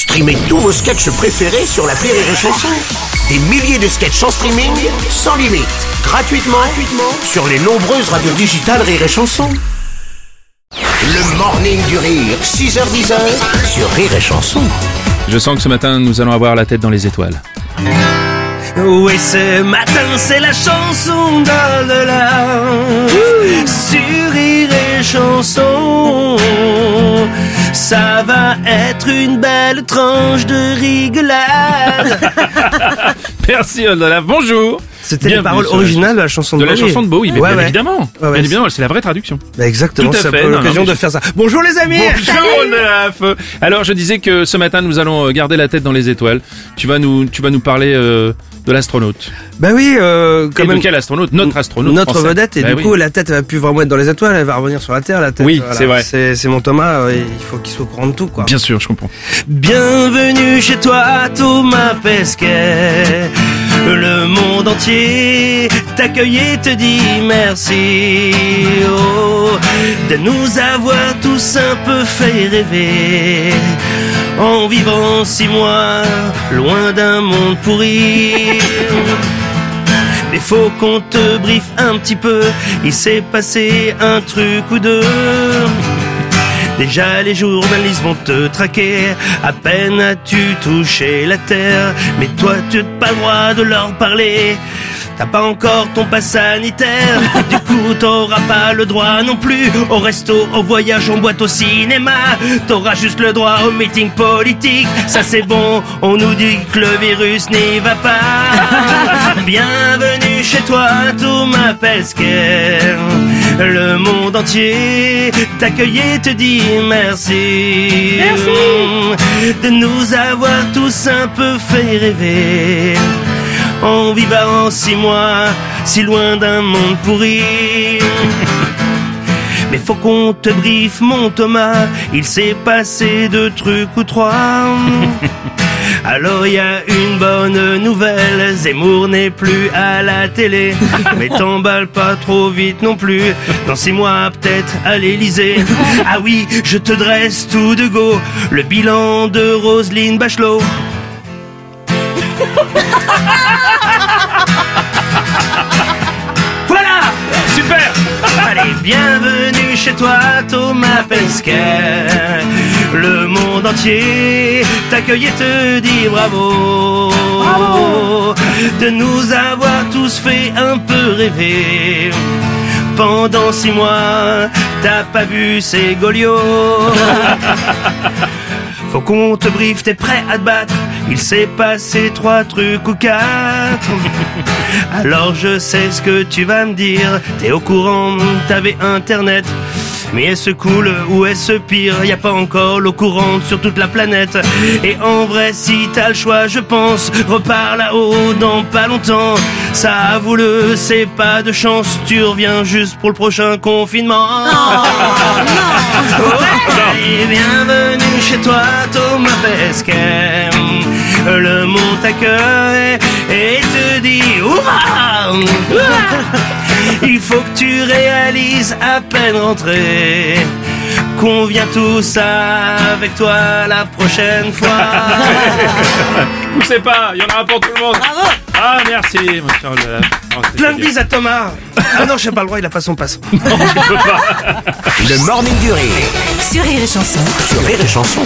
Streamez tous vos sketchs préférés sur la Rire et Chanson. Des milliers de sketchs en streaming, sans limite, gratuitement, gratuitement sur les nombreuses radios digitales Rire et Chanson. Le morning du rire, 6h10 sur Rire et Chanson. Je sens que ce matin, nous allons avoir la tête dans les étoiles. Oui, ce matin, c'est la chanson d'Al-Delà. Sur Rire et Chanson. Ça va être une belle tranche de rigolade. Merci Olala, bonjour C'était les paroles originales de la chanson de De la chanson de Bowie, mais Ouais, bien ouais. évidemment. Ouais, ouais, bien évidemment, c'est la vraie traduction. Bah, exactement, Tout à c'est l'occasion de faire ça. Bonjour les amis Bonjour Olaf Alors je disais que ce matin, nous allons garder la tête dans les étoiles. Tu vas nous, tu vas nous parler euh, de l'astronaute. Bah oui, euh, quand Et même. de quel astronaute Notre astronaute Notre français. vedette, et Bah du oui. coup, la tête elle va plus vraiment être dans les étoiles, elle va revenir sur la Terre, la tête. Oui, c'est vrai. C'est c'est mon Thomas, euh, il faut qu'il soit au courant de tout, quoi. Bien sûr, je comprends. Bienvenue chez toi, Thomas Pesquet. Le monde entier t'accueille et te dit merci. Oh, de nous avoir tous un peu fait rêver. En vivant six mois, loin d'un monde pourri. Mais faut qu'on te briefe un petit peu. Il s'est passé un truc ou deux. Déjà les journalistes vont te traquer, à peine as-tu touché la terre, mais toi tu n'as pas le droit de leur parler. T'as pas encore ton pass sanitaire, du coup t'auras pas le droit non plus au resto, au voyage, en boîte, au cinéma. T'auras juste le droit au meeting politique, ça c'est bon, on nous dit que le virus n'y va pas. Bienvenue chez toi, Thomas Pesquet. Le monde entier t'accueille et te dit merci. Merci de nous avoir tous un peu fait rêver. En vivant six mois, si loin d'un monde pourri. Mais faut qu'on te briefe, mon Thomas. Il s'est passé deux trucs ou trois. Alors y a une bonne nouvelle, Zemmour n'est plus à la télé. Mais t'emballe pas trop vite non plus. Dans six mois peut-être à l'Elysée. Ah oui, je te dresse tout de go. Le bilan de Roselyne Bachelot. Toi, Thomas Pesquet. Le monde entier t'accueille et te dit bravo. De nous avoir tous fait un peu rêver. Pendant six mois, t'as pas vu ces goliots. Faut qu'on te briefe, t'es prêt à te battre. Il s'est passé trois trucs ou quatre. Alors je sais ce que tu vas me dire. T'es au courant, t'avais internet. Mais est-ce cool ou est-ce pire? Y a pas encore l'eau courante sur toute la planète. Et en vrai, si t'as le choix, je pense, repars là-haut dans pas longtemps. Ça avoue-le, c'est pas de chance. Tu reviens juste pour le prochain confinement. Et bienvenue chez toi, Thomas Pesquet. Et te dit Ouah Il faut que tu réalises à peine rentré qu'on vient tous avec toi la prochaine fois. Poussez pas, il y en aura pour tout le monde. Bravo Ah, merci, mon cher. Oh, Plein de bises à Thomas. Ah non, j'ai pas le droit, il a pas son passe. Le morning du rire Sur Rire et Chanson. sur Rire et Chanson.